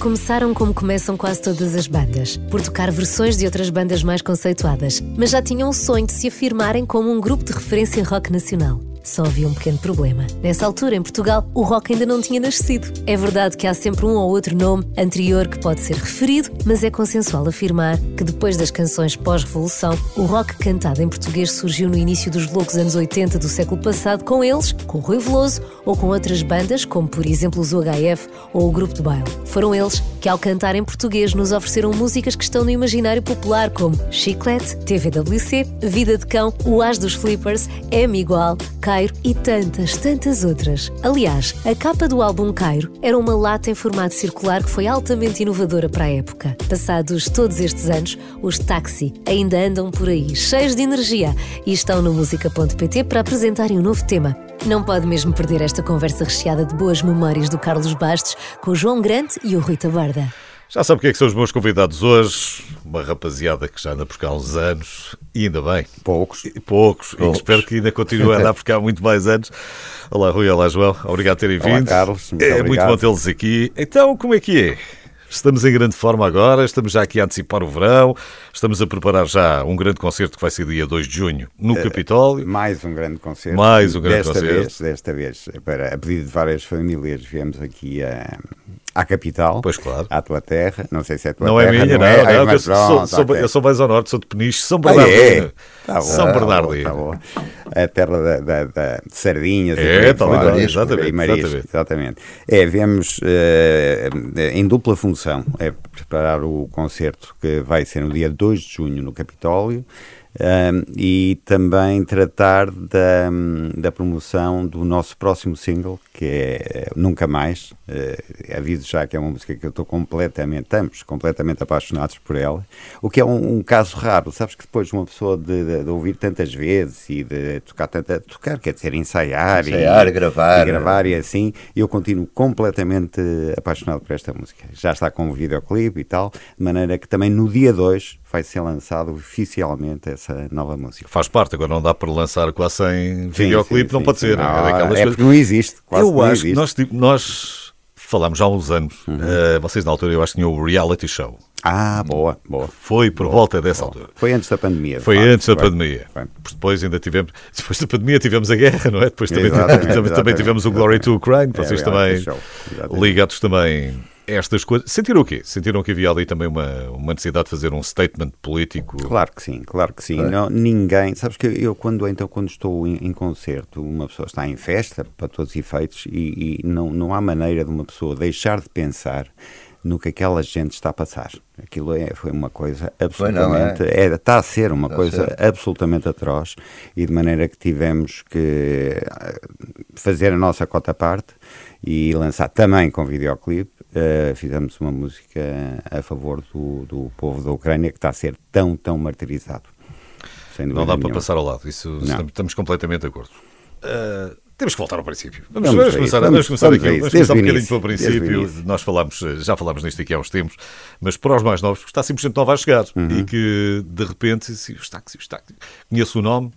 Começaram como começam quase todas as bandas, por tocar versões de outras bandas mais conceituadas, mas já tinham o sonho de se afirmarem como um grupo de referência rock nacional. Só havia um pequeno problema. Nessa altura, em Portugal, o rock ainda não tinha nascido. É verdade que há sempre um ou outro nome anterior que pode ser referido, mas é consensual afirmar que depois das canções pós-revolução, o rock cantado em português surgiu no início dos loucos anos 80 do século passado com eles, com Rui Veloso ou com outras bandas, como por exemplo os UHF ou o Grupo de Baile. Foram eles que, ao cantar em português, nos ofereceram músicas que estão no imaginário popular, como Chiclete, TVWC, Vida de Cão, O As dos Flippers, M Igual, Cairo e tantas, tantas outras. Aliás, a capa do álbum Cairo era uma lata em formato circular que foi altamente inovadora para a época. Passados todos estes anos, os Taxi ainda andam por aí, cheios de energia, e estão no música.pt para apresentarem um novo tema. Não pode mesmo perder esta conversa recheada de boas memórias do Carlos Bastos com o João Grande e o Rui Tabarda. Já sabe o que é que são os meus convidados hoje? Uma rapaziada que já anda por cá há uns anos, e ainda bem. Poucos. Poucos. Poucos. E espero que ainda continue a andar por cá há muito mais anos. Olá, Rui. Olá, João. Obrigado por terem Olá, vindo. Carlos. Muito é obrigado. muito bom tê-los aqui. Então, como é que é? Estamos em grande forma agora, estamos já aqui a antecipar o verão, estamos a preparar já um grande concerto que vai ser dia 2 de junho no Capitólio. Mais um grande concerto. Mais um grande desta concerto. Vez, desta vez, para, a pedido de várias famílias, viemos aqui a, à capital. Pois claro. À tua terra. Não sei se é a tua Não é terra. minha, não, é? não, Ai, que eu, sou, sou- eu sou mais ao norte, sou de Peniche, São Ah, Bernardino. é? Tá São tá bom, Bernardino. tá bom. A terra da, da- da- de sardinhas. e É, aí tal e fora. exatamente, E marisco, exatamente. exatamente. É, viemos eh, em dupla função. É preparar o concerto que vai ser no dia 2 de junho no Capitólio. Ehm, e também tratar da, da promoção do nosso próximo single, que é Nunca Mais. Eh, aviso já que é uma música que eu estou completamente, estamos completamente apaixonados por ela, o que é um, um caso raro. Sabes que depois uma pessoa de, de- de ouvir tantas vezes e de tocar, tanta, tocar quer dizer, ensaiar, Ensaiar, e, gravar. e gravar e assim, eu continuo completamente apaixonado por esta música. Já está com o videoclipe e tal, de maneira que também no dia 2 vai ser lançado oficialmente essa nova música. Faz parte, agora não dá para lançar quase sem videoclipe, não sim, pode sim. ser. Não, é daquelas é coisas- porque não existe. Quase eu não acho que existe. nós, tipo, nós falámos há uns anos, Uhum. eh, vocês na altura eu acho que tinham o reality show. Ah, boa, boa. Foi por volta dessa altura. Foi antes da pandemia. de Foi facto, antes da foi. pandemia. Foi. Depois ainda tivemos, depois da pandemia tivemos a guerra, não é? Depois também, Exatamente, também, também exatamente, tivemos o Glory to Ukraine, É, vocês reality também ligados também estas coisas. Sentiram o quê? Sentiram que havia ali também uma, uma necessidade de fazer um statement político? Claro que sim, claro que sim. Não, ninguém, sabes que eu quando então quando estou em, em concerto, uma pessoa está em festa para todos os efeitos e, e não, não há maneira de uma pessoa deixar de pensar no que aquela gente está a passar. Aquilo é, foi uma coisa Foi não, é? absolutamente, é, está a ser uma Está coisa ser. absolutamente atroz e de maneira que tivemos que eh, fazer a nossa cota parte e lançar também com videoclipe. Eh, fizemos uma música a favor do, do povo da Ucrânia que está a ser tão, tão martirizado. Não dá para nenhuma. passar ao lado, isso estamos, estamos completamente de acordo. Ah, temos que voltar ao princípio. Vamos, Vamos vamos começar, vamos- vamos começar vamos aqui, vamos começar um o bocadinho pelo o princípio. Nós falámos, já falámos nisto aqui há uns tempos, mas para os mais novos, está sempre gente nova a chegar Uhum. e que de repente, se os táxis, conheço o nome,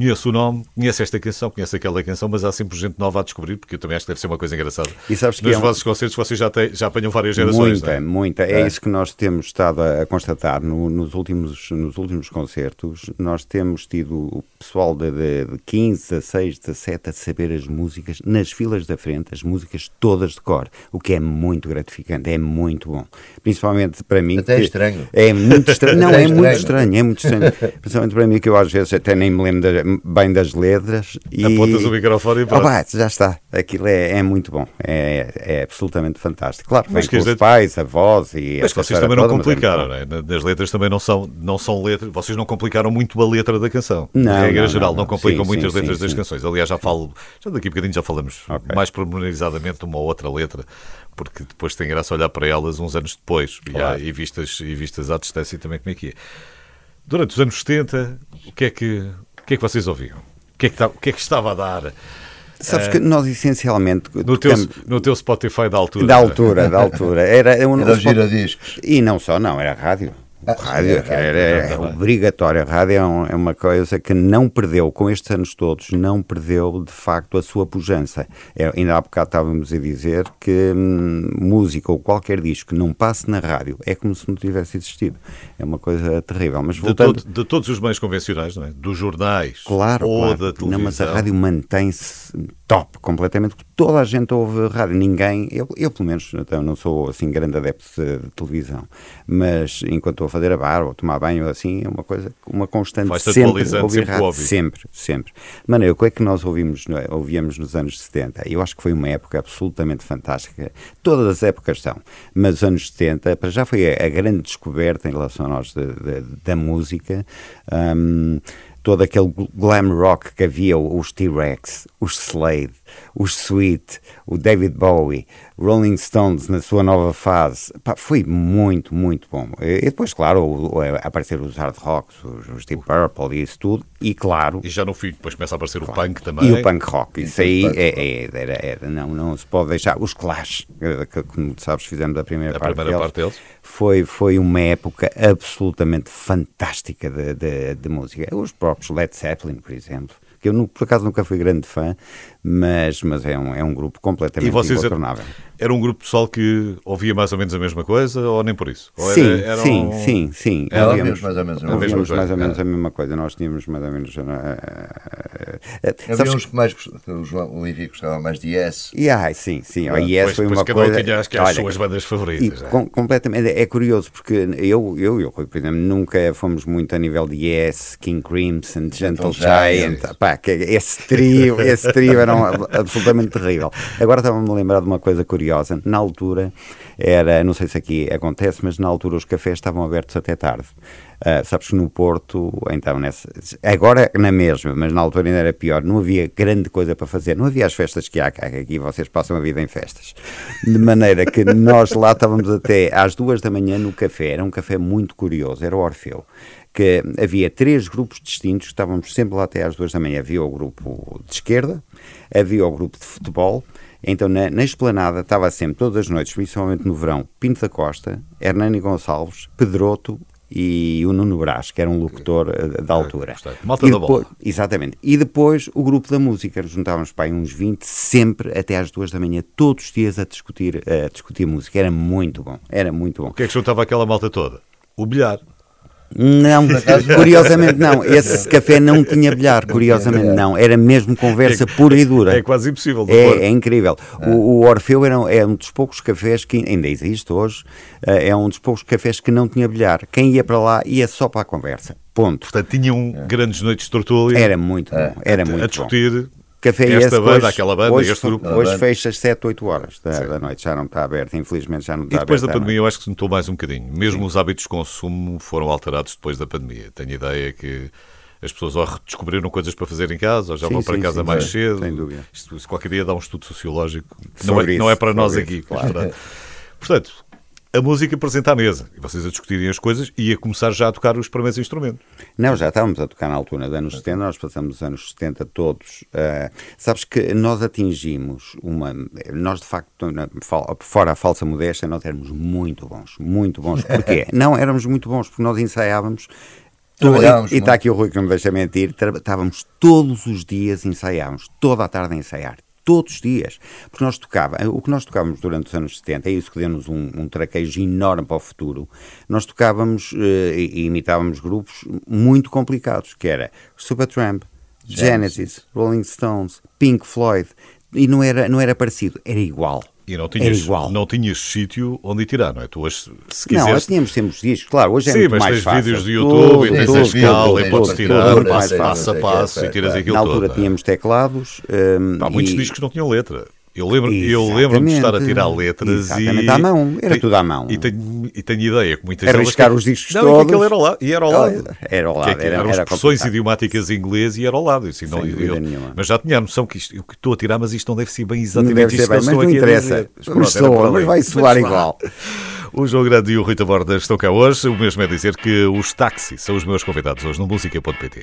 conheço o nome, conheço esta canção, conheço aquela canção, mas há sempre gente nova a descobrir, porque eu também acho que deve ser uma coisa engraçada. E sabes que Nos é um- vossos concertos vocês já, têm, já apanham várias gerações. Muita, não é? muita. É, isso que nós temos estado a, constatar no- nos, últimos, nos últimos concertos. Nós temos tido o pessoal de, de, de 15, 16, 17 a saber as músicas nas filas da frente, as músicas todas de cor, o que é muito gratificante, é muito bom. Principalmente para mim. Até é que- estranho. É muito estranho. Não, é é muito estranho. estranho, é muito estranho. Principalmente para mim, que eu às vezes até nem me lembro da- bem das letras. E... Apontas o microfone e pronto. pá, já está. Aquilo é, é muito bom. É, é absolutamente fantástico. Claro, Mas vem com os letras- pais, avós e Mas vocês também não toda, é complicaram, não é? Das letras também não são, não são letras, vocês não complicaram muito a letra da canção. Não, De regra não, geral, não, não, complicam Sim, muito sim, as letras sim, das canções. Aliás, já falo, já daqui a bocadinho já falamos Ok. mais pormenorizadamente de uma outra letra, porque depois tem graça olhar para elas uns anos depois e, Claro. e vistas, e vistas à distância também como é que é. Durante os anos 70, o que é que, que, é que vocês ouviam? O que é que, ta- o que é que estava a dar Sabes que nós essencialmente no teu, no teu Spotify da altura? da altura, da altura, era, um, Era o spot- giradiscos. E não só, não, era rádio. Ah, rádio, é, era, obrigatório. A rádio é, um, é, uma coisa que não perdeu, com estes anos todos, não perdeu de facto a sua pujança. É, ainda há bocado estávamos a dizer que hum, música ou qualquer disco que não passe na rádio é como se não tivesse existido. É uma coisa terrível. Mas voltando... de, todo, de todos os meios convencionais, não é? Dos jornais claro, ou claro. da televisão. Não, mas a rádio mantém-se top, completamente, toda a gente ouve rádio, ninguém, eu, eu pelo menos então, não sou assim grande adepto de, de televisão, mas enquanto estou a fazer a barba ou tomar banho assim, é uma coisa, uma constante sempre, ouvir sempre, rádio, sempre, sempre. Mano, o que é que nós ouvimos, é? ouvíamos nos anos 70? Eu acho que foi uma época absolutamente fantástica, todas as épocas são, mas os anos 70, para já foi a, a grande descoberta em relação a nós de, de, da música, um, todo aquele glam rock que havia, os T-Rex, os Slade, os Sweet, o David Bowie, Rolling Stones na sua nova fase, pá, foi muito, muito bom. E depois, claro, apareceram os hard rocks, os, os Deep Purple e isso tudo, e claro... E já no fim, depois começa a aparecer claro, o punk também. E o punk rock, isso aí é, é, era, era, não, não se pode deixar. Os Clash, que, como sabes, fizemos a primeira, a parte, primeira deles, parte deles, Foi, foi uma época absolutamente fantástica de, de, de música. Os próprios Led Zeppelin, por exemplo, que eu por acaso nunca fui grande fã, mas, mas é, um, é um grupo completamente e vocês incontornável. Era, um grupo pessoal que ouvia mais ou menos a mesma coisa ou nem por isso? Ou sim, era, era sim, um... sim, sim, Era ouvíamos, mais ou menos, ouvíamos mais ou menos a mesma coisa. Nós tínhamos mais ou menos. Uh, uh, Havia uns que mais o, João, o Henrique gostava mais de Yes. Yeah, sim, sim. Ah, yes pois, foi pois uma cada coisa. tinha, acho que, as suas bandas favoritas. E, é? com, completamente. É curioso porque eu, eu, eu, por exemplo, nunca fomos muito a nível de Yes, King Crimson, Gentle, Gentle Giant. Giant. Pá, esse trio, esse trio era um, absolutamente terrível. Agora estava-me a lembrar de uma coisa curiosa. Na altura, era, não sei se aqui acontece, mas na altura os cafés estavam abertos até tarde. Uh, sabes que no Porto, então, nessa, agora na mesma, mas na altura ainda era pior, não havia grande coisa para fazer, não havia as festas que há cá, aqui vocês passam a vida em festas. De maneira que nós lá estávamos até às duas da manhã no café, era um café muito curioso, era o Orfeu que havia três grupos distintos, estávamos sempre lá até às duas da manhã. Havia o grupo de esquerda, havia o grupo de futebol, então na, na esplanada estava sempre, todas as noites, principalmente no verão, Pinto da Costa, Hernani Gonçalves, Pedroto e o Nuno Brás, que era um locutor uh, da altura. Malta e depois, da bola. Exatamente. E depois o grupo da música, juntávamos para aí uns 20, sempre até às duas da manhã, todos os dias a discutir, a discutir música. Era muito bom, era muito bom. O que é que juntava aquela malta toda? O bilhar. Não, curiosamente não. Esse café não tinha bilhar, curiosamente não. Era mesmo conversa pura e dura. É quase impossível. É, é, incrível. O, o, Orfeu era, é um dos poucos cafés que ainda existe hoje. Eh, é um dos poucos cafés que não tinha bilhar. Quem ia para lá ia só para a conversa. Ponto. Portanto, tinham grandes noites de tortúlia. Era muito bom. Era muito a discutir bom. Café Esta esse, banda, hoje, aquela banda, hoje, este grupo. Hoje fecha às 7, 8 horas da, da, noite, já não está aberto, infelizmente já não está aberto. E depois aberto, da pandemia eu acho que se notou mais um bocadinho. Mesmo Sim. os hábitos de consumo foram alterados depois da pandemia. Tenho a ideia que as pessoas ou descobriram coisas para fazer em casa, ou já sim, vão para sim, casa sim, mais cedo. Sem dúvida. Isto, qualquer dia dá um estudo sociológico. Não é, não é, para nós aqui. Claro. Portanto, a música presente à mesa e vocês a discutirem as coisas e a começar já a tocar os primeiros instrumentos. Não, já estávamos a tocar na altura dos anos 70, nós passamos os anos 70 todos. Uh, sabes que nós atingimos uma. Nós, de facto, fora a falsa modéstia, nós éramos muito bons, muito bons. Porquê? Não, éramos muito bons porque nós ensaiávamos. E está aqui o Rui que não me deixa mentir, estávamos todos os dias ensaiávamos, toda a tarde a ensaiar, todos os dias. Porque nós tocava, o que nós tocávamos durante os anos 70, é isso que deu-nos um, um traquejo enorme para o futuro. Nós tocávamos uh, e, imitávamos grupos muito complicados, que era Supertramp, Genesis, Genesis, Rolling Stones, Pink Floyd, e não era, não era parecido, era igual. E não tinhas, igual. não tinhas sítio onde tirar, não é? Tu hoje, se quisesse... Não, nós tínhamos sempre os discos, claro, hoje é Sim, muito mais fácil. Sim, mas tens vídeos do YouTube tudo, e tens tudo, a escala e podes tirar passo, passo a passo e tiras aquilo Na altura todo, tínhamos teclados. Há muitos e... discos não tinham letra. Eu lembro, eu lembro de estar a tirar letras exatamente, e. à mão, era tudo à mão. E tenho, e tenho ideia que muitas Arriscar os discos não, todos. Não, era ao lado. E era ao lado. Era ao lado. Que, era, eram expressões idiomáticas em inglês e era ao lado. Assim, não, eu, mas já tinha a noção que isto, eu que estou a tirar, mas isto não deve ser bem exatamente não deve isto ser bem, que eu estou aqui interessa. Mas, soa, mas vai soar igual. O João Grande e o Rita Borda estão cá hoje. O mesmo é dizer que os táxis são os meus convidados hoje no música.pt.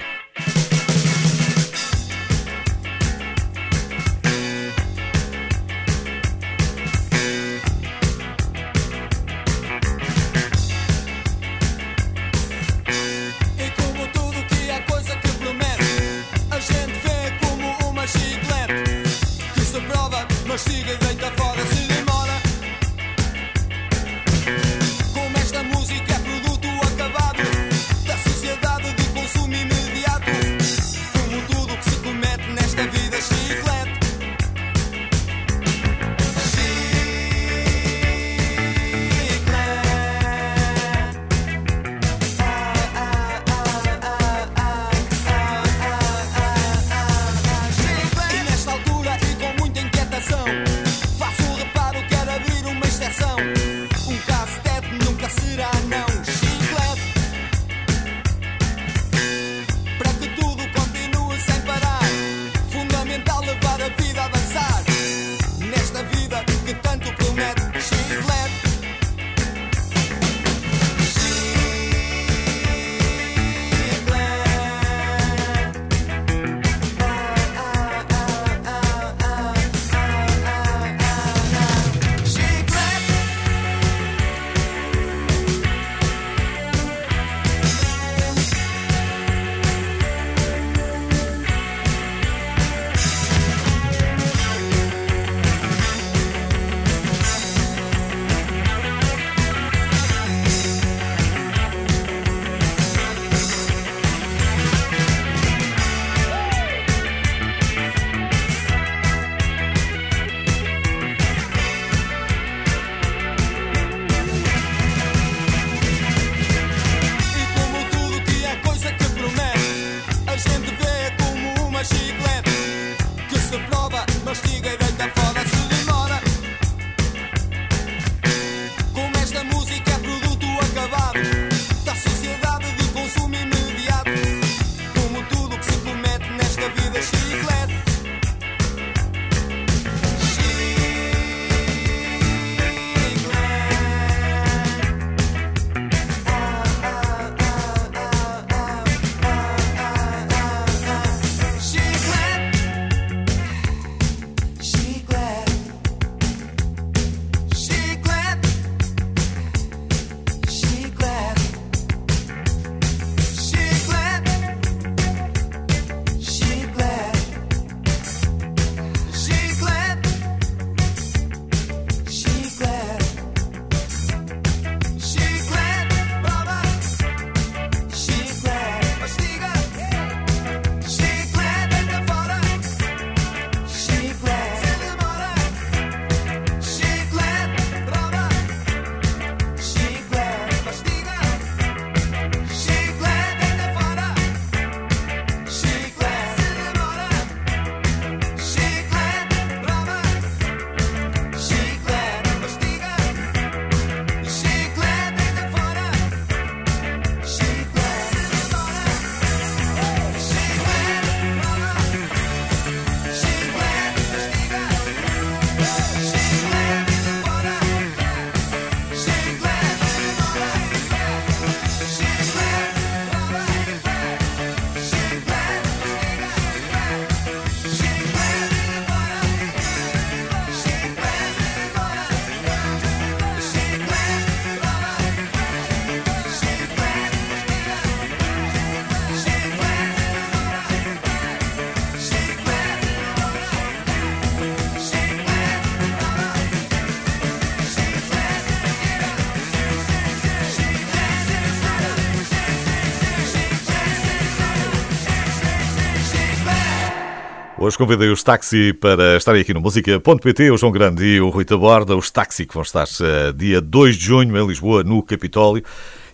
Hoje convidei os Táxi para estarem aqui no Música.pt, o João Grande e o Rui Taborda, os Táxi que vão estar uh, dia 2 de junho em Lisboa, no Capitólio,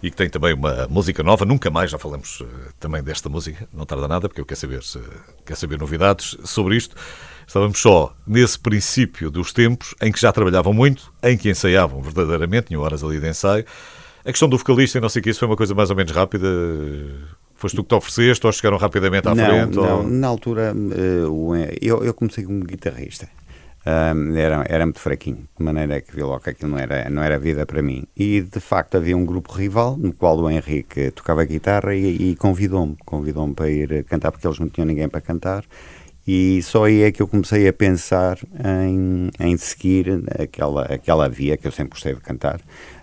e que tem também uma música nova, nunca mais, já falamos uh, também desta música, não tarda nada, porque eu quero saber, quero saber novidades sobre isto. Estávamos só nesse princípio dos tempos em que já trabalhavam muito, em que ensaiavam verdadeiramente, tinham horas ali de ensaio. A questão do vocalista e não sei o que, isso foi uma coisa mais ou menos rápida Foste tu que te ofereceste ou chegaram rapidamente à não, frente? Não, ou... na altura uh, eu, eu comecei como guitarrista. Um, era, era muito fraquinho, de maneira que vi logo que aquilo não era, não era vida para mim. E de facto havia um grupo rival no qual o Henrique tocava guitarra e, e convidou-me, convidou-me para ir cantar porque eles não tinham ninguém para cantar. E só aí é que eu comecei a pensar em, em seguir aquela, aquela via que eu sempre gostei de cantar,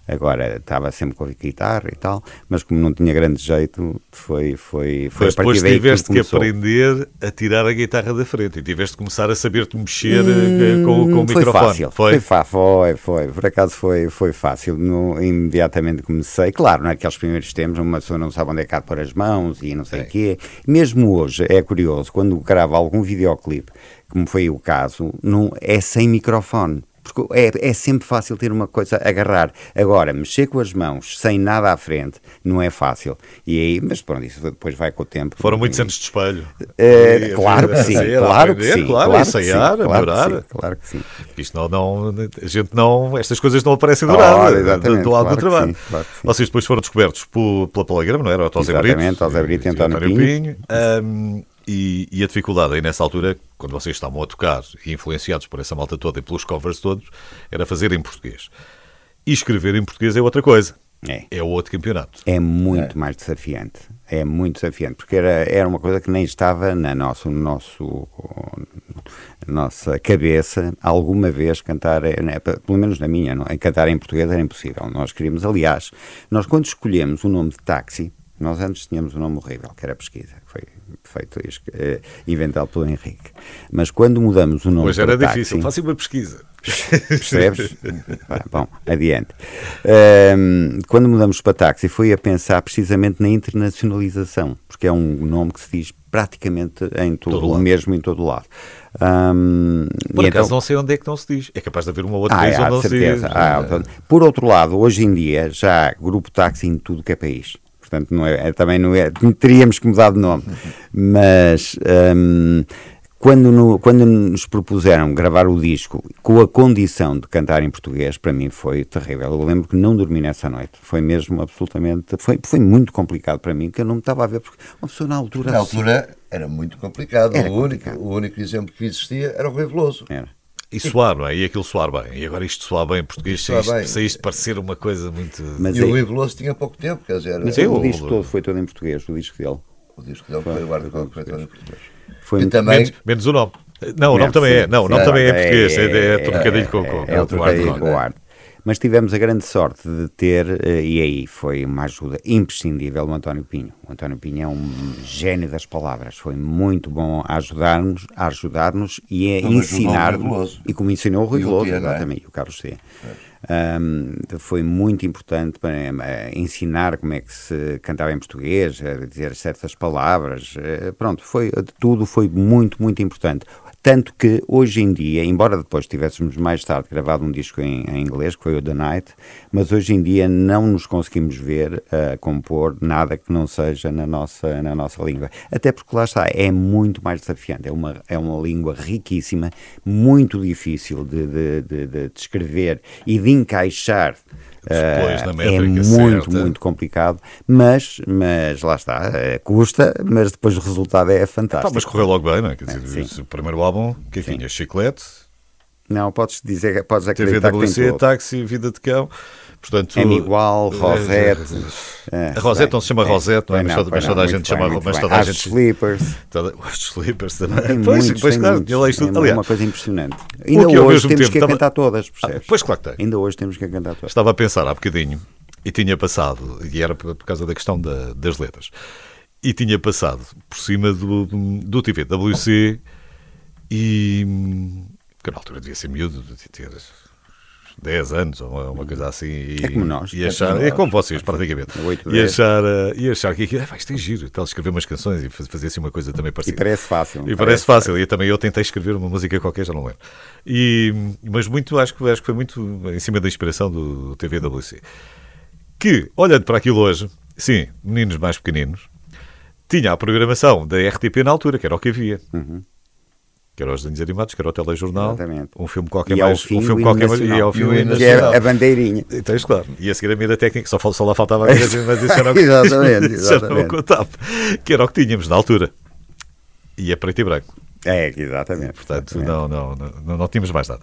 Agora, estava sempre com a guitarra e tal, mas como não tinha grande jeito, foi, foi, foi mas a partir depois tiveste que, que, aprender a tirar a guitarra da frente e tiveste que começar a saber-te mexer hum, com, com o foi microfone. Fácil, foi fácil. Foi, foi, Por acaso foi, foi fácil. No, imediatamente comecei. Claro, naqueles primeiros tempos uma pessoa não sabe onde é que há de pôr as mãos e não sei o quê. Mesmo hoje, é curioso, quando gravo algum videoclipe, como foi o caso, não, é sem microfone porque é, é sempre fácil ter uma coisa a agarrar. Agora, mexer com as mãos sem nada à frente não é fácil. E aí, mas pronto, isso depois vai com o tempo. Foram muitos anos de espelho. É, claro, que sim, claro que sim. Claro, ensaiar, melhorar. Claro que sim. Isto não, não, a gente não, estas coisas não aparecem do nada, do, do lado do trabalho. Vocês depois foram descobertos por, pela Palagrama, não era? O Brito. Exatamente, José Brito e António Pinho. Pinho. Um, e, e, a dificuldade aí nessa altura, quando vocês estavam a tocar e influenciados por essa malta toda e pelos covers todos, era fazer em português. E escrever em português é outra coisa. É. É outro campeonato. É muito é. mais desafiante. É muito desafiante, porque era, era uma coisa que nem estava na nosso, no nosso, nossa cabeça alguma vez cantar, né, pelo menos na minha, não, cantar em português era impossível. Nós queríamos, aliás, nós quando escolhemos o nome de táxi, nós antes tínhamos um nome horrível, que era pesquisa, que foi feito, eh, inventado pelo Henrique. Mas quando mudamos o nome Hoje era táxi, difícil, faça uma pesquisa. Percebes? Bom, adiante. Um, quando mudamos para táxi, foi a pensar precisamente na internacionalização, porque é um nome que se diz praticamente em todo, todo mesmo em todo lado. Um, Por acaso então, não sei onde é que não se diz. É capaz de haver uma outra ah, vez onde não certeza. se diz. Ah, então, por outro lado, hoje em dia já há grupo táxi em tudo que é país. Portanto, não é, é também não é, teríamos que mudar de nome. Mas um, quando, no, quando nos propuseram gravar o disco com a condição de cantar em português, para mim foi terrível. Eu lembro que não dormi nessa noite. Foi mesmo absolutamente. Foi, foi muito complicado para mim, que eu não me estava a ver, porque uma pessoa na altura. Na altura era muito complicado. Era o, complicado. Único, o único exemplo que existia era o Rui Veloso. Era. E soar, não é? E aquilo soar bem. E agora isto soar bem em português, sem isto, sem isto parecer uma coisa muito. Mas e aí... o Rui Veloso tinha pouco tempo, quer dizer. Mas o, o disco todo foi todo em português, o disco dele. O disco dele foi o guarda foi todo em português. Foi também... menos, menos o nome. Não, o nome também é. Não, o nome também é português. É, é, é trocadilho com, com, é, é com o ar. Mas tivemos a grande sorte de ter, e aí foi uma ajuda imprescindível, o António Pinho. O António Pinho é um gênio das palavras, foi muito bom a ajudar-nos a ajudar-nos e a ensinar-nos. E como ensinou o Rui Veloso, exatamente, e o Carlos C. Um, foi muito importante para uh, ensinar como é que se cantava em português, dizer certas palavras. Uh, pronto, foi, tudo foi muito, muito importante. Tanto que hoje em dia, embora depois tivéssemos mais tarde gravado um disco em, em, inglês, que foi o The Night, mas hoje em dia não nos conseguimos ver a uh, compor nada que não seja na nossa, na nossa língua. Até porque lá está, é muito mais desafiante. É uma, é uma língua riquíssima, muito difícil de, de, de, de descrever e de encaixar Uh, é muito, certa. muito complicado, mas, mas lá está, é, custa, mas depois o resultado é fantástico. mas correu logo bem, não é? Quer dizer, é, o primeiro álbum, que tinha chiclete. Não, podes dizer, podes acreditar TVWC, que tem táxi, vida de cão. Portanto, é igual, Rosette. É, a Rosette não se chama Rosette, não é? Mas, toda, mas toda a gente chama mas toda a gente. Slippers. Os Slippers também. Tem pois, muitos, pois claro, muitos. tudo. É uma coisa impressionante. Ainda hoje temos que estava... cantar todas, percebes? Ah, pois claro que tem. Ainda hoje temos que cantar todas. Estava a pensar há bocadinho e tinha passado, e era por causa da questão da, das letras, e tinha passado por cima do, do TVWC e. que na altura devia ser miúdo, devia ter 10 anos ou uma, uma coisa assim. E, é como nós. E achar, é, como, é como vocês, praticamente. 8, e, achar, eh, e achar que aquilo, ah, isto é giro, tal, escrever umas canções e fazer assim uma coisa também parecida. E parece fácil. E parece, fácil. E também eu tentei escrever uma música qualquer, já não lembro. E, mas muito, acho, acho que foi muito em cima da inspiração do TVWC. Que, olhando para aquilo hoje, sim, meninos mais pequeninos, tinha a programação da RTP na altura, que era o que havia. Uhum que era os desenhos animados, que era o telejornal, Exatamente. um filme qualquer e mais, fim, um filme qualquer mais, e ao fim o que é a bandeirinha. Então, claro. E a seguir a mira técnica, só, só lá faltava a mira, mas isso era o que, exatamente, exatamente. contava, que era o que tínhamos na altura. E é preto e branco. É, exatamente. Portanto, exatamente. Não, não, não, não tínhamos mais nada.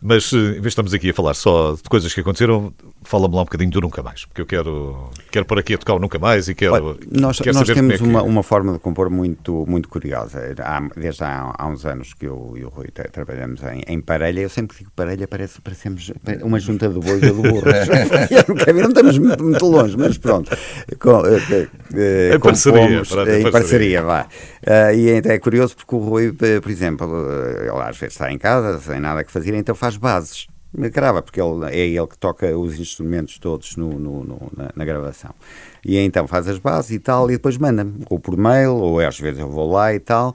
Mas, eh, em vez de estamos aqui a falar só de coisas que aconteceram, fala-me lá um bocadinho do Nunca Mais, porque eu quero, quero pôr aqui a tocar o Nunca Mais e quero. Olha, nós quero nós temos é que... uma, uma forma de compor muito, muito curiosa. Há, desde há, há, uns anos que eu e o Rui trabalhamos em, em parelha. Eu sempre digo parelha, parece parecemos uma junta de bois ou de burros. não estamos muito, muito, longe, mas pronto. Com, uh, em parceria. Em parceria, vá. Uh, e então é curioso porque o Rui, por exemplo, ele às vezes está em casa, sem nada que fazer, então faz faz bases. Grava, porque ele, é ele que toca os instrumentos todos no, no, no na, na, gravação. E então faz as bases e tal, e depois manda-me, ou por mail, ou às vezes eu vou lá e tal.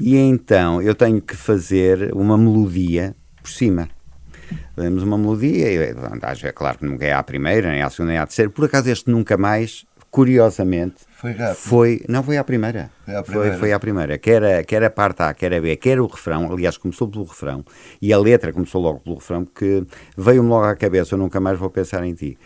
E então eu tenho que fazer uma melodia por cima. Fazemos uma melodia, e, às vezes, claro que nunca é à primeira, nem à segunda, nem à terceira. Por acaso este nunca mais, curiosamente, foi rápido. Foi, não foi à primeira. Foi à primeira. Foi, foi à primeira. Quer a, quer a parte A, quer a B, quer o refrão. Aliás, começou pelo refrão. E a letra começou logo pelo refrão, porque veio-me logo à cabeça: eu nunca mais vou pensar em ti.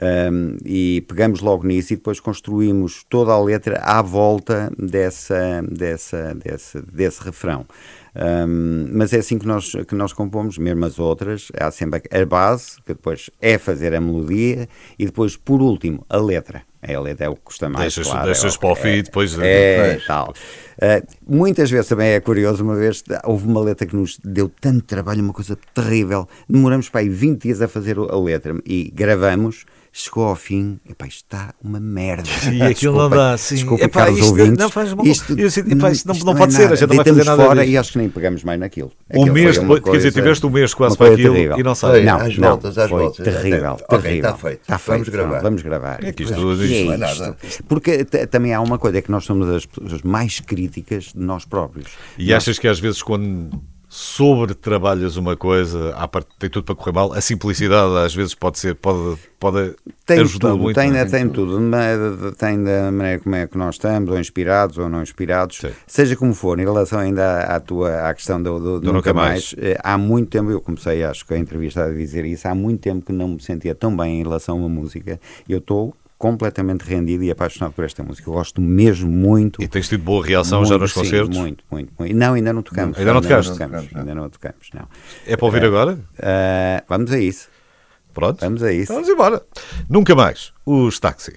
Um, e pegamos logo nisso e depois construímos toda a letra à volta dessa, dessa, desse, desse refrão. Um, mas é assim que nós, que nós compomos, mesmo as outras, há sempre a base, que depois é fazer a melodia, e depois, por último, a letra. É, a letra é o que custa mais. Deixas, claro, deixas é, para o fim e depois. É, é tal. Uh, muitas vezes também é curioso, uma vez houve uma letra que nos deu tanto trabalho, uma coisa terrível. Demoramos para aí 20 dias a fazer a letra e gravamos chegou ao fim, epá, isto está uma merda. E aquilo não dá, sim. Desculpa, epá, caros isto ouvintes. Não faz mal. Isto, eu, epá, isto não, não, não, pode é ser, a gente não vai fazer nada fora disto. e acho que nem pegamos mais naquilo. Um mês depois, quer dizer, tiveste um mês quase para aquilo terrível. e não sabes. Não, às não, voltas, às foi voltas. terrível, Ok, terrível. está feito. Está feito. Vamos gravar. Vamos gravar. É que isto, isto é não é isto. nada. Porque também há uma coisa, é que nós somos as pessoas mais críticas de nós próprios. E achas que às vezes quando sobre trabalhas uma coisa, à parte tem tudo para correr mal, a simplicidade às vezes pode ser, pode, pode tem ajudar tudo, muito. Tem, não é? tem tudo, tem da maneira como é que nós estamos, ou inspirados ou não inspirados, Sim. seja como for, em relação ainda à, à tua à questão do, do, do nunca mais, eh, há muito tempo, eu comecei acho que a entrevista a dizer isso, há muito tempo que não me sentia tão bem em relação a uma música, eu estou completamente rendido e apaixonado por esta música. Eu gosto mesmo muito. E tens tido boa reação muito, já nos sim, concertos? Muito, muito, muito. Não, ainda não tocamos. Ainda não tocaste? tocamos, ainda não tocamos, não. É para ouvir agora? Uh, vamos a isso. Pronto. Vamos a isso. Então vamos embora. Nunca mais. Os táxi.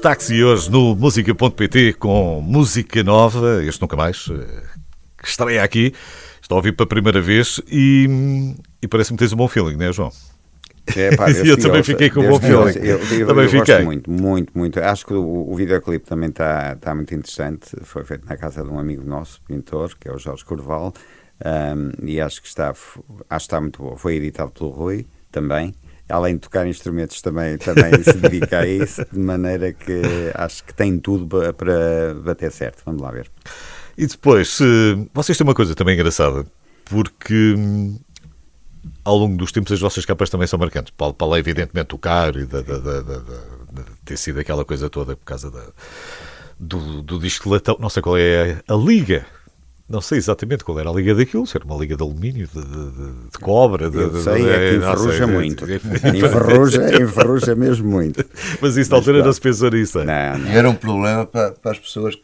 Táxi hoje no música.pt com música nova, este nunca mais, eh, que estreia aqui. Estou a ouvir pela primeira vez e, e parece-me que tens um bom feeling, não é, João? É, pá, Eu também fiquei com um bom feeling. Eu, eu, Também eu fiquei. gosto muito, muito, muito. Acho que o, o videoclipe também está tá muito interessante. Foi feito na casa de um amigo nosso, pintor, que é o Jorge Corval, ahm, e acho que está, acho que está muito bom. Foi editado pelo Rui também. Além de tocar instrumentos, também, também se dedica a isso, de maneira que acho que tem tudo para bater certo. Vamos lá ver. E depois, vocês têm uma coisa também engraçada, porque ao longo dos tempos as vossas capas também são marcantes. Para lá, evidentemente, tocar e da, da- da- da- ter sido aquela coisa toda por causa da- do, do disco latão. Não sei qual é a liga. Não sei exatamente qual era a liga daquilo, se era uma liga de alumínio, de, de- de- de cobre. De, Eu sei, de- é que enferruja muito. Enferruja, enferruja mesmo muito. Mas isso na altura não se pensou nisso. é? Não, não. E era um problema para, para as pessoas que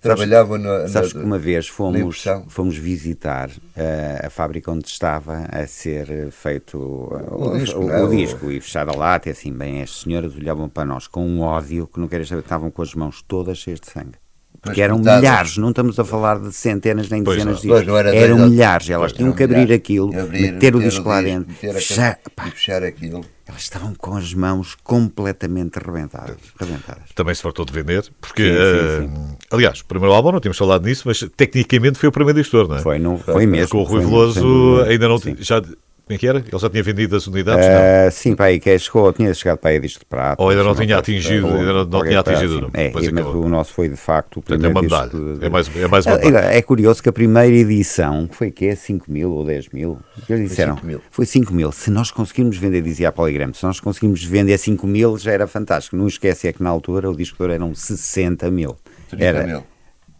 trabalhavam na, Sabes na- que uma vez fomos, fomos visitar eh, a fábrica onde estava a ser feito o, O disco, o- é? o O- disco e fechar a lata e assim, bem, as senhoras olhavam para nós com um ódio que não queres saber, estavam com as mãos todas cheias de sangue. Porque eram milhares, não estamos a falar de centenas nem dezenas de era eram dois- milhares, elas tinham que abrir milhares. aquilo, Abrir, meter o disco lá dentro, fechar, pá, fechar aquilo. elas estavam com as mãos completamente rebentadas, rebentadas. Também se fartou de vender, porque, Sim, sim, eh, sim. aliás, o primeiro álbum, não tínhamos falado nisso, mas tecnicamente foi o primeiro editor, não é? Foi, não, foi mesmo. Porque o Rui foi, Veloso ainda não tinha. Já, como é que era? Ele já tinha vendido as unidades? Ah, sim, pá, aí que chegou, tinha chegado para aí disco de prata. Ou ainda não tinha atingido, ou ainda não- não tinha atingido, assim. É, mas acabou. o nosso foi de facto o Portanto, é primeiro uma medalha. de- É mais, é mais uma Ah, medalha. É curioso que a primeira edição foi que é 5 mil ou 10 mil. Eles disseram, 5 mil. foi 5 mil. Se nós conseguirmos vender, dizia a Polygram, se nós conseguimos vender 5 mil já era fantástico. Não esquece é que na altura o disco de ouro eram 60 mil. 30 Era, mil.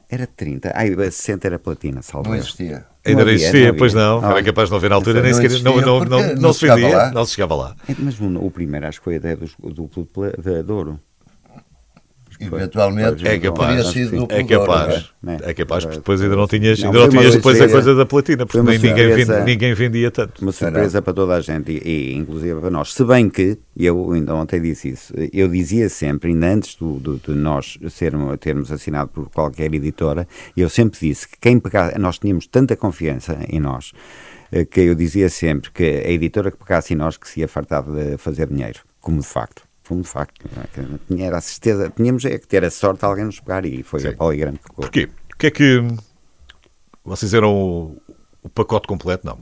Era 30. Ai, 60 era platina, salvo Não existia. Ainda não existia, não pois havia. não. Era capaz de não ver na altura, não nem sequer. Não, não, não, não não se vendia, lá. não se chegava lá. É, Mas o, o primeiro acho que foi a ideia do Pla- de, de Ouro. Eventualmente É capaz. teria sido É Clube de Ouro, capaz. não é? É capaz, porque depois ainda não tinhas, Não, ainda não tinhas depois a coisa da platina, porque nem ninguém, vende- ninguém vendia tanto. Uma surpresa para toda a gente e, e inclusive para nós. Se bem que, eu ainda ontem disse isso, eu dizia sempre, ainda antes do, do- de nós sermos, termos assinado por qualquer editora, eu sempre disse que quem pegar, nós tínhamos tanta confiança em nós, eh, que eu dizia sempre que a editora que pegasse em nós que se ia fartar de fazer dinheiro, como de facto. Como de facto, não é? Não tinha era a certeza, tínhamos é que ter a sorte de alguém nos pegar e foi Sim. a Polygram que pegou. Porquê? O que é que vocês eram o, o pacote completo? Não.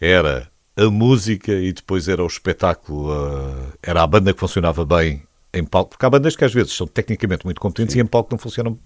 Era a música e depois era o espetáculo, ah, era a banda que funcionava bem em palco, porque há bandas que às vezes são tecnicamente muito competentes e em palco não funcionam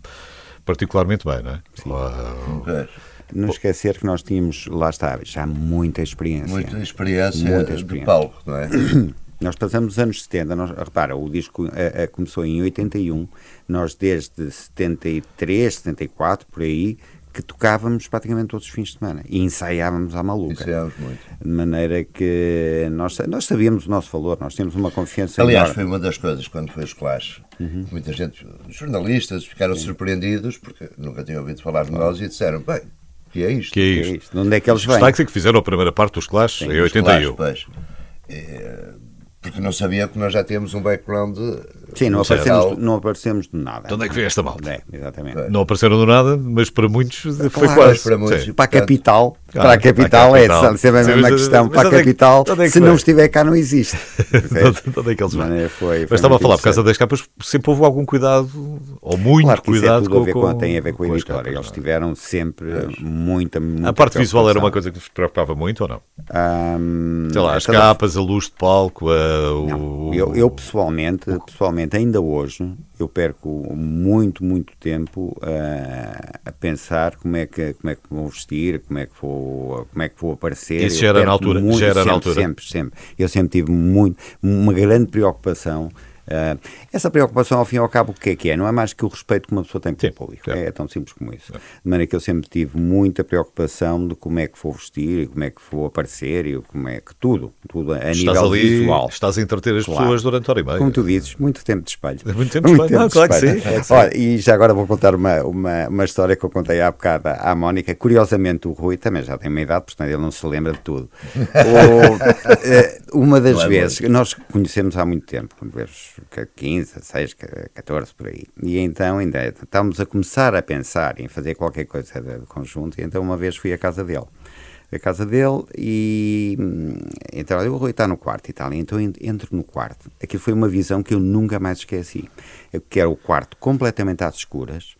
particularmente bem, não é? Ah. Não esquecer que nós tínhamos, lá está, já muita experiência. Muita experiência, Muita de experiência. palco, não é? Nós passamos os anos 70, nós, repara, o disco eh, eh, começou em 81, nós desde 73, 74, por aí, que tocávamos praticamente todos os fins de semana e ensaiávamos à maluca. Ensaiámos muito. De maneira que nós, nós sabíamos o nosso valor, nós temos uma confiança Aliás, enorme. foi uma das coisas quando foi os Clash. Uhum. Muita gente, jornalistas, ficaram surpreendidos porque nunca tinham ouvido falar de nós e disseram: bem, o que é isto? que é Que é isto? isto? De onde é que eles Os vêm? Stags é que fizeram a primeira parte dos Clash em Os Clash, 81. pois. É, porque não sabia que nós já temos um background. Sim, não aparecemos, não aparecemos de nada. De onde é que veio esta malta? É, exatamente. Não apareceram do nada, mas para muitos foi Claro, quase. para muitos. Para a capital, Ah, para a capital, para a é capital. sempre a mesma questão. Para a é capital, é que se não estiver cá, não existe. De onde é que eles vêm? Mas foi- Mas foi estava a falar, por causa das capas, sempre houve algum cuidado, ou muito Claro é cuidado com, com, tem a ver com a editora. Eles é? tiveram sempre muita, muita A parte visual era uma coisa que vos preocupava muito ou não? Sei lá, as toda- capas, a luz de palco, o... Eu, eu pessoalmente, pessoalmente, ainda hoje, eu perco muito, muito tempo ah, a pensar como é que como é que vou vestir, como é que vou, como é que vou aparecer. Isso Eu já era na altura? muito- Já era na sempre, altura? Sempre, sempre. Eu sempre tive muito, uma grande preocupação. Ah, essa preocupação, ao fim e ao cabo, o que é que é? Não é mais que o respeito que uma pessoa tem pelo Sim, público. certo. É tão simples como isso. De maneira que eu sempre tive muita preocupação de como é que vou vestir, e como é que vou aparecer e como é que tudo, tudo a Estás nível ali, visual. estás a entreter as Claro. pessoas durante hora e meia. Como tu dizes, muito tempo de espelho. Muito tempo de espelho. Não, claro que sim, claro que sim. Olha, e já agora vou contar uma, uma, uma história que eu contei há bocado à Mónica. Curiosamente, o Rui também já tem uma idade, portanto ele não se lembra de tudo. Eh, uma das Não é vezes, nós conhecemos há muito tempo, vamos ver, 15, 16, 14 por aí. E então ainda estávamos a começar a pensar em fazer qualquer coisa de, conjunto. E então uma vez fui à casa dele. A casa dele e hum, então eu vou estar no quarto e tal. Então en- entro no quarto. Aquilo foi uma visão que eu nunca mais esqueci. Eu que era o quarto completamente às escuras.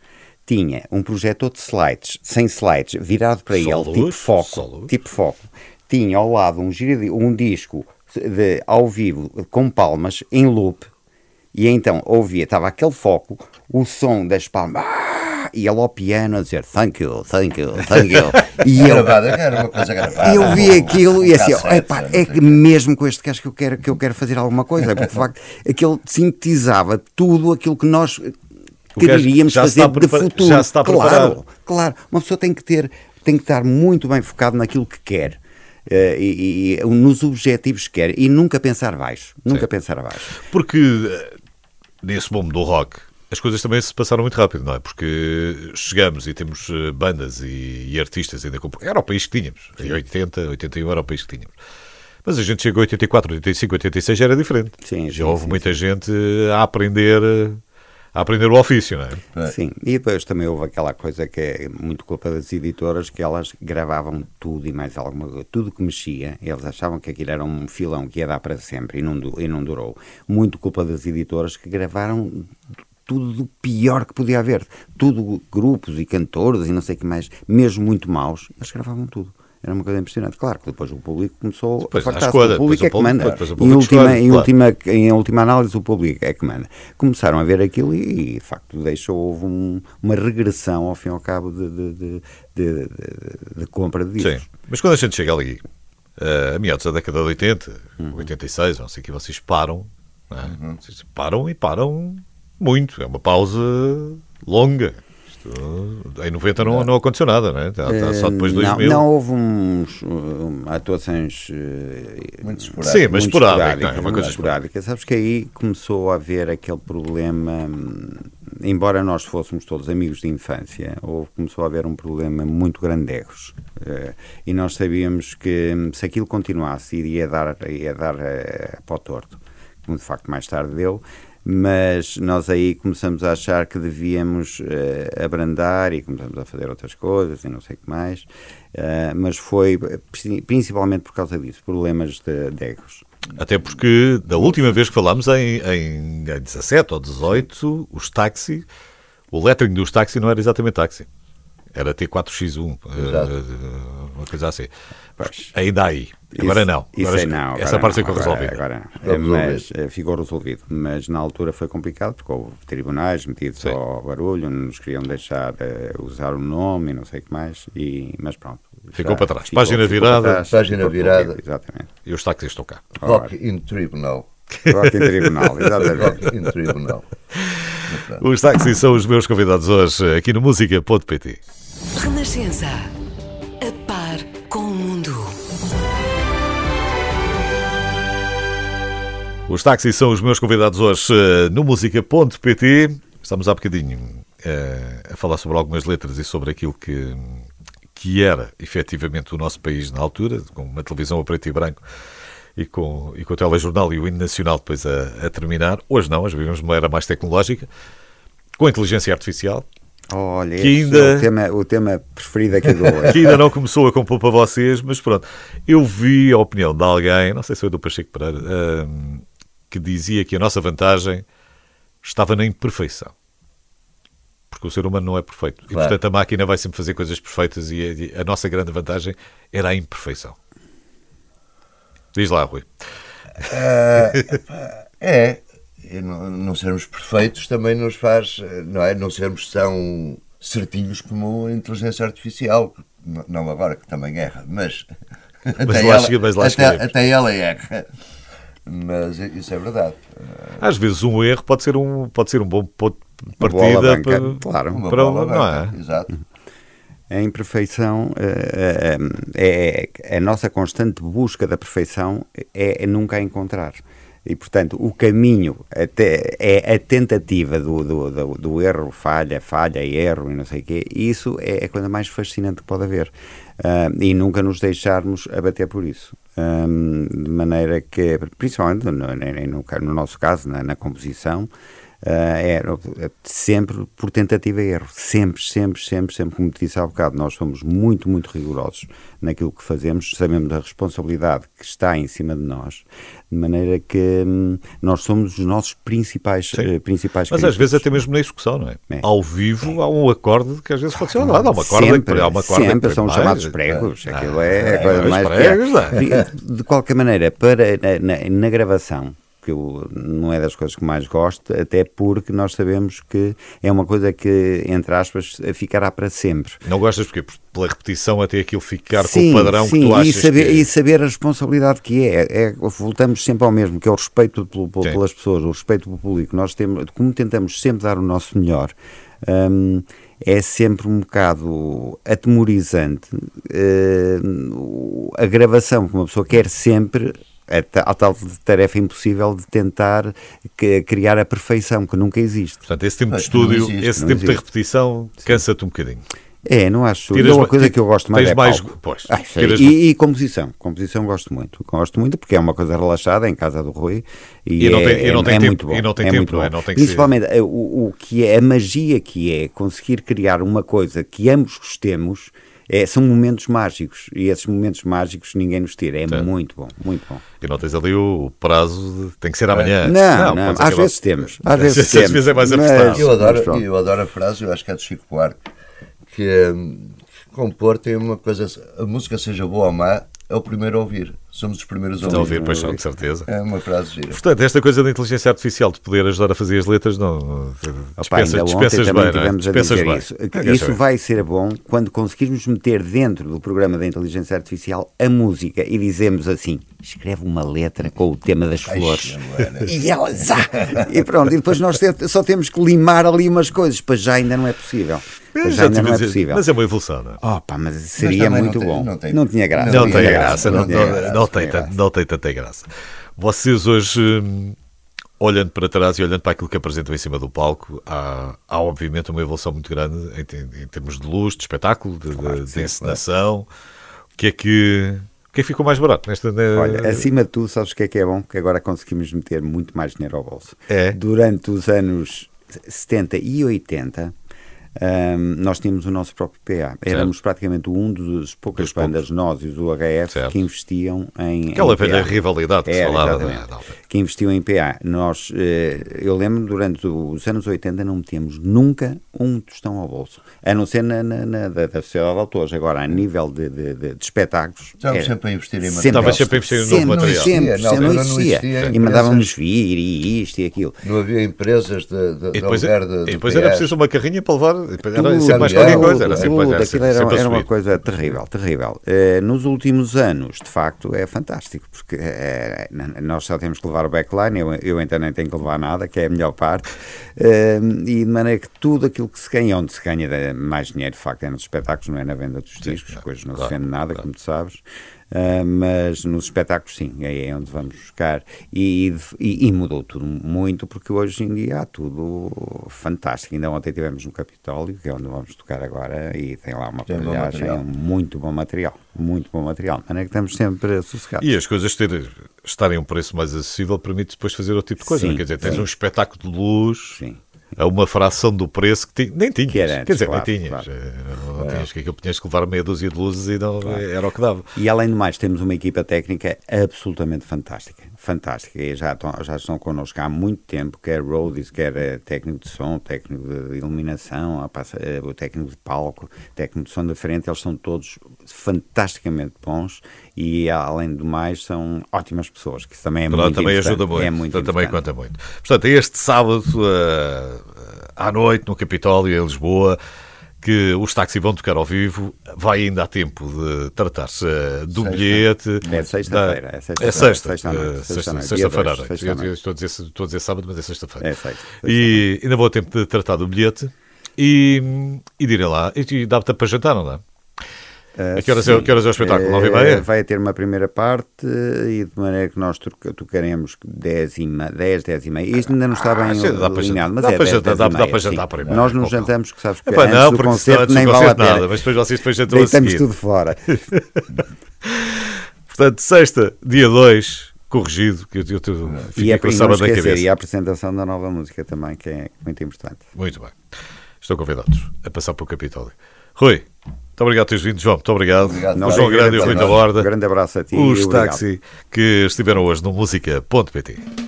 Tinha um projetor de slides, sem slides, virado para Só ele, luz? tipo foco. Tipo foco. Tinha ao lado um, um disco de, ao vivo com palmas em loop. E então ouvia, estava aquele foco, o som das palmas. E ele ao piano a dizer thank you, thank you, thank you. E eu, Gravada, era uma coisa gravada. eu vi aquilo e assim, epá, é que mesmo com este gajo que eu quero, que eu quero fazer alguma coisa, porque de facto aquele sintetizava tudo aquilo que nós queríamos fazer de futuro. já está claro, preparado. claro, uma pessoa tem que ter, tem que estar muito bem focado naquilo que quer. e, e- e nos objetivos que quer e nunca pensar baixo, nunca Sim. pensar baixo. Porque eh, nesse mundo do rock as coisas também se passaram muito rápido, não é? Porque chegamos e temos eh, bandas e, e artistas ainda com... Era o país que tínhamos. Em 80, 81 era o país que tínhamos. Mas a gente chegou a 84, 85, 86 já era diferente. Sim, já sim, houve sim, muita gente a aprender, eh, a aprender o ofício, não é? É. Sim, e depois também houve aquela coisa que é muito culpa das editoras, que elas gravavam tudo e mais alguma coisa, tudo que mexia, eles achavam que aquilo era um filão que ia dar para sempre e não, e não durou. Muito culpa das editoras que gravaram tudo do pior que podia haver, tudo grupos e cantores e não sei o que mais, mesmo muito maus, eles gravavam tudo. Era uma coisa impressionante. Claro que depois o público começou Depois a fartar-se. escolha, O público é que manda. depois Em última, escolhe, em, claro. última, em última análise, o público é que manda. Começaram a ver aquilo e, de facto, deixou, houve um- uma regressão, ao fim e ao cabo, de, de, de, de- de- de compra de discos. Sim. Mas quando a gente chega ali, eh, a meados da década de 80, Uhum. 86, não sei o que, vocês param, não é? Vocês param e param muito. É uma pausa longa. Isto, em 90 não, não aconteceu nada, não é? Está- está só depois de Eh, não, 2000. não houve uns, um, atuações eh, Muito esporádico. Sim, mas esporádicas, não é? Uma coisa esporádicas. Sabes que aí começou a haver aquele problema, embora nós fôssemos todos amigos de infância, houve, começou a haver um problema muito grande de egos. Eh, e nós sabíamos que hum, se aquilo continuasse, iria dar, ia dar eh, para o torto, como de facto mais tarde deu. Mas nós aí começamos a achar que devíamos eh, abrandar e começamos a fazer outras coisas e não sei o que mais. Eh, mas foi eh, princi- principalmente por causa disso, problemas de, de egos. Até porque da última vez que falámos, em, em, em 17 ou 18, os táxi, o lettering dos táxi não era exatamente táxi. Era T4X1, Exato. Uma coisa assim. Pois. Aí. Agora Isso- não. Isso Agora, aí não. essa agora parte não, ficou agora- resolvida. Agora, não. Ficou mas eh, ficou resolvido. Mas na altura foi complicado porque houve tribunais metidos Sim. ao barulho, não nos queriam deixar eh, usar o nome e não sei o que mais. E, mas pronto. Ficou para trás. Página virada. para trás, Página ficou virada. Exatamente. E os táxis estão cá. Rock in Tribunal. Rock em tribunal, exatamente. Rock in Tribunal. Os táxis são os meus convidados hoje aqui no música.pt. Renascença. A par com o mundo. Os táxis são os meus convidados hoje eh, no música.pt. Estamos há bocadinho eh, a falar sobre algumas letras e sobre aquilo que, que era efetivamente o nosso país na altura, com uma televisão a preto e branco e com, e com o telejornal e o hino nacional depois a, a terminar. Hoje não, hoje vivemos numa era mais tecnológica, com inteligência artificial, Olha, Que ainda- é o tema, o tema preferido aqui do hoje. que ainda não começou a compor para vocês, mas pronto. Eu vi a opinião de alguém, não sei se foi do Pacheco Pereira, ahm, que dizia que a nossa vantagem estava na imperfeição. Porque o ser humano não é perfeito. E, Claro. portanto, a máquina vai sempre fazer coisas perfeitas e a, a nossa grande vantagem era a imperfeição. Diz lá, Rui. Epá, é, e não, não sermos perfeitos também nos faz, eh, não é? Não sermos tão certinhos como a inteligência artificial. Não agora, que também erra, mas. até lá ela- chega- mas lá até, até ela erra. Mas isso é verdade. Às vezes um erro pode ser um, pode ser um bom ponto de Uma partida para, claro. Uma para bola um- não é? Exato. A imperfeição, eh, eh, é, a nossa constante busca da perfeição é, é nunca a encontrar. E, portanto, o caminho até, é a tentativa do, do, do, do erro, falha, falha, erro e não sei o quê. Isso é a coisa mais fascinante que pode haver. Ah, e nunca nos deixarmos abater por isso. Hum, de maneira que, principalmente no, no, no- no nosso caso, na, na composição, ah, era sempre por tentativa e erro. Sempre, sempre, sempre, sempre, como te disse há bocado, nós somos muito, muito rigorosos naquilo que fazemos, sabemos a responsabilidade que está em cima de nós, de maneira que hum, nós somos os nossos principais, Sim. eh, principais Mas às críticos. vezes até mesmo na execução, não é? É. Ao vivo há um acorde que às vezes pode ser olha, há uma corda sempre, que há uma corda sempre são mais. chamados pregos. Ah, Aquilo é a é, coisa os mais pregos, que é. é? De, de qualquer maneira, para, na, na- na gravação, que eu, não é das coisas que mais gosto, até porque nós sabemos que é uma coisa que, entre aspas, ficará para sempre. Não gostas porque pela repetição até aquilo ficar Sim, com o padrão sim, que tu achas e saber, que... e saber a responsabilidade que é. é. Voltamos sempre ao mesmo, que é o respeito pelo- pelas pessoas, o respeito pelo público. Nós temos, como tentamos sempre dar o nosso melhor, hum, é sempre um bocado atemorizante hum, a gravação que uma pessoa quer sempre. A, ta- a tal tarefa impossível de tentar que- criar a perfeição que nunca existe. Portanto, esse tempo de não estúdio, existe, esse não tempo de existe. repetição, cansa-te um bocadinho. É, não acho. Tiras e é uma ma- coisa que eu gosto mais é mais- palco. pois, Ah, tiras- e, e composição. Composição gosto muito. Gosto muito porque é uma coisa relaxada em casa do Rui e, E não é, tem- e não é- tem é tempo, muito bom. e não tem é tempo, muito não é? bom. Não tem que ser- Principalmente eh, o, o que é a magia que é conseguir criar uma coisa que ambos gostemos. É, são momentos mágicos e esses momentos mágicos ninguém nos tira. É muito bom, muito bom. E não tens ali o prazo de... tem que ser amanhã. Não, não, ser às que vezes temos. Às Às vezes vezes temos. é mais mas-. Eu adoro, eu adoro a frase, eu acho que é de Chico Buarque, que hum, compor tem uma coisa, a música seja boa ou má, é o primeiro a ouvir. Somos os primeiros a Estão a ouvir. ouvir, pois são, de certeza. É uma frase gira. Portanto, esta coisa da inteligência artificial de poder ajudar a fazer as letras, não. Opa, Dispensas, ontem dispensas bem, não é? Dispensas bem. isso. Ah, quer Isso vai ser bom quando conseguirmos meter dentro do programa da inteligência artificial a música e dizemos assim: escreve uma letra com o tema das Ai, flores. Luana. E ela zá! E pronto, e depois nós só temos que limar ali umas coisas, pois já ainda não é possível. Pois Já ainda não é possível. Mas é uma evolução, não é? Opa, mas seria também muito não tem- bom. não tem- não tinha graça. Não, Não tinha graça, graça, não, não não- tem, tinha tan- graça. não tem tanta graça. Vocês hoje, hum, olhando para trás e olhando para aquilo que apresentam em cima do palco, há, há obviamente uma evolução muito grande em, em termos de luz, de espetáculo, de, de- de encenação. O que é que. O que é que ficou mais barato nesta. Olha, acima de tudo, sabes o que é que é bom? Que agora conseguimos meter muito mais dinheiro ao bolso. É. Durante os anos 70 e 80, ahm, nós tínhamos o nosso próprio PA. Éramos praticamente um dos poucas Dos poucos. bandas, nós e os UHF, Certo. que investiam em. Aquela em velha PA. rivalidade que se Era, falava. exatamente. da- que investiam em PA. Nós, eh, eu lembro, durante os anos 80 não metíamos nunca um tostão ao bolso. A não ser na, na, na- da, da Sociedade de Autores. Agora, a nível de, de, de- de espetáculos... Estávamos sempre a investir em sempre- material. Estavas sempre a investir no novo Sempre, material. Sempre, não não existia. E mandávamos vir e isto e aquilo. Não havia empresas de, de, E de depois, aluguer de, e de depois era preciso uma carrinha para levar. Era Tudo, sempre mais tudo, qualquer coisa. Era tudo, sempre, era sempre, era, sempre a era uma coisa terrível, terrível. Eh, nos últimos anos, de facto, é fantástico, porque n- nós só temos que levar o backline, eu, eu então nem tenho que levar nada, que é a melhor parte, Eh, e de maneira que tudo aquilo que se ganha, onde se ganha mais dinheiro, de facto, é nos espetáculos, não é na venda dos discos, claro, coisas não claro, se vende nada, claro. como tu sabes. Uh, mas nos espetáculos sim, aí é onde vamos buscar e, e- e mudou tudo muito porque hoje em dia há tudo fantástico, ainda ontem tivemos no Capitólio que é onde vamos tocar agora e tem lá uma Tem bom aparelhagem, material. um muito bom material muito bom material, mas é que estamos sempre sossegados E as coisas ter, estarem a um preço mais acessível permite depois fazer outro tipo de coisa. Sim, é? Quer dizer, tens sim. um espetáculo de luz sim, a uma fração do preço que nem tinhas. Que antes, Quer dizer, claro, nem tinhas. claro. Eh, Não, tinhas que aquilo tinhas que levar meia dúzia de luzes e não, era o que dava. E além do mais, temos uma equipa técnica absolutamente fantástica. Fantástica. E já, estão, já estão connosco há muito tempo, quer roadies, quer eh, técnico de som, técnico de iluminação, eh, o técnico de palco, técnico de som da frente, eles são todos fantasticamente bons e, além do mais, são ótimas pessoas, que isso também é Pronto, muito também importante. ajuda muito. É muito portanto, também conta muito. Portanto, este sábado eh, à noite no Capitólio, em Lisboa, que os táxis vão tocar ao vivo. Vai ainda há tempo de tratar-se eh, do Sexta. bilhete. É sexta-feira, é sexta-feira, É sexta. sexta eh, sexta sexta- Sexta-feira sexta noite. Estou a dizer, estou a dizer sábado, mas é sexta-feira. É sexta, sexta E ainda vou a tempo de tratar do bilhete e, e direi lá. E dá-te para jantar, não dá? Uh, que, ah, horas é, que horas é o espetáculo? Nove e meia? Eh, vai ter uma primeira parte e de maneira que nós tocaremos 10, e ma, 10, 10 e meia. Isto ainda não está bem ah, alinhado, mas dá é para 10, jantar, 10 dá, para jantar primeiro. Nós não jantamos, que sabes que Epá, antes não, do concerto nem vale a pena. Nada, mas depois vocês depois jantam a seguir. tudo fora. Portanto, sexta, dia 2, corrigido, que eu, eu, eu fiquei é com a sábado na cabeça. E a apresentação da nova música também, que é muito importante. Muito bem. Estão convidados a passar para o Capitólio. Rui, muito obrigado por teres vindo, João. Muito obrigado. obrigado Não, o João Grande e o Rui da Borda. Um grande abraço a ti. Os táxi que estiveram hoje no música.pt.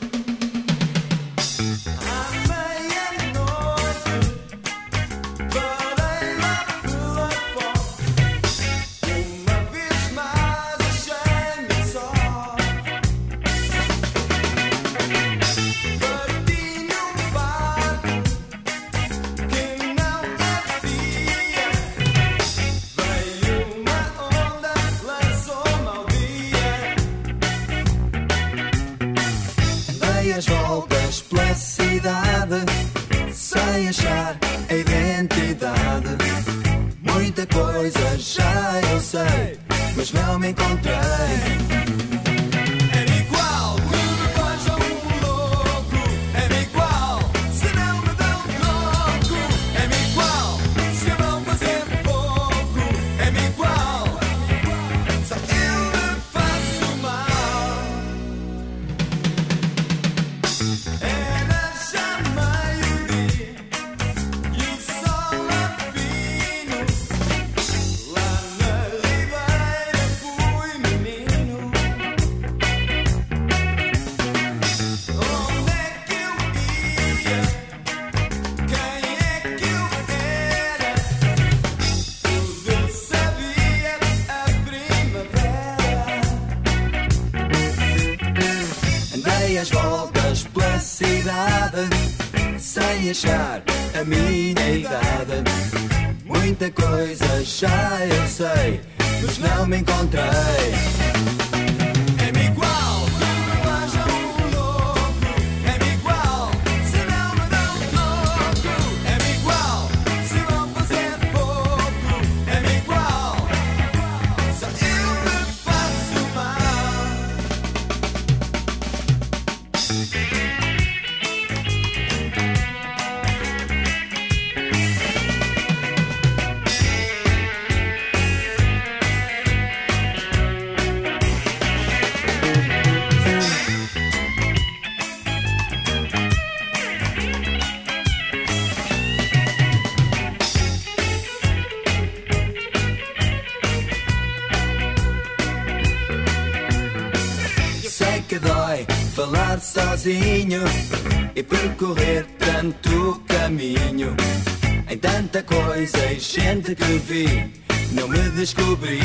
dei as voltas pela cidade, sem achar a identidade. Muita coisa já eu sei, mas não me encontrei. sozinho e percorrer tanto caminho. Em tanta coisa e gente que vi, não me descobri.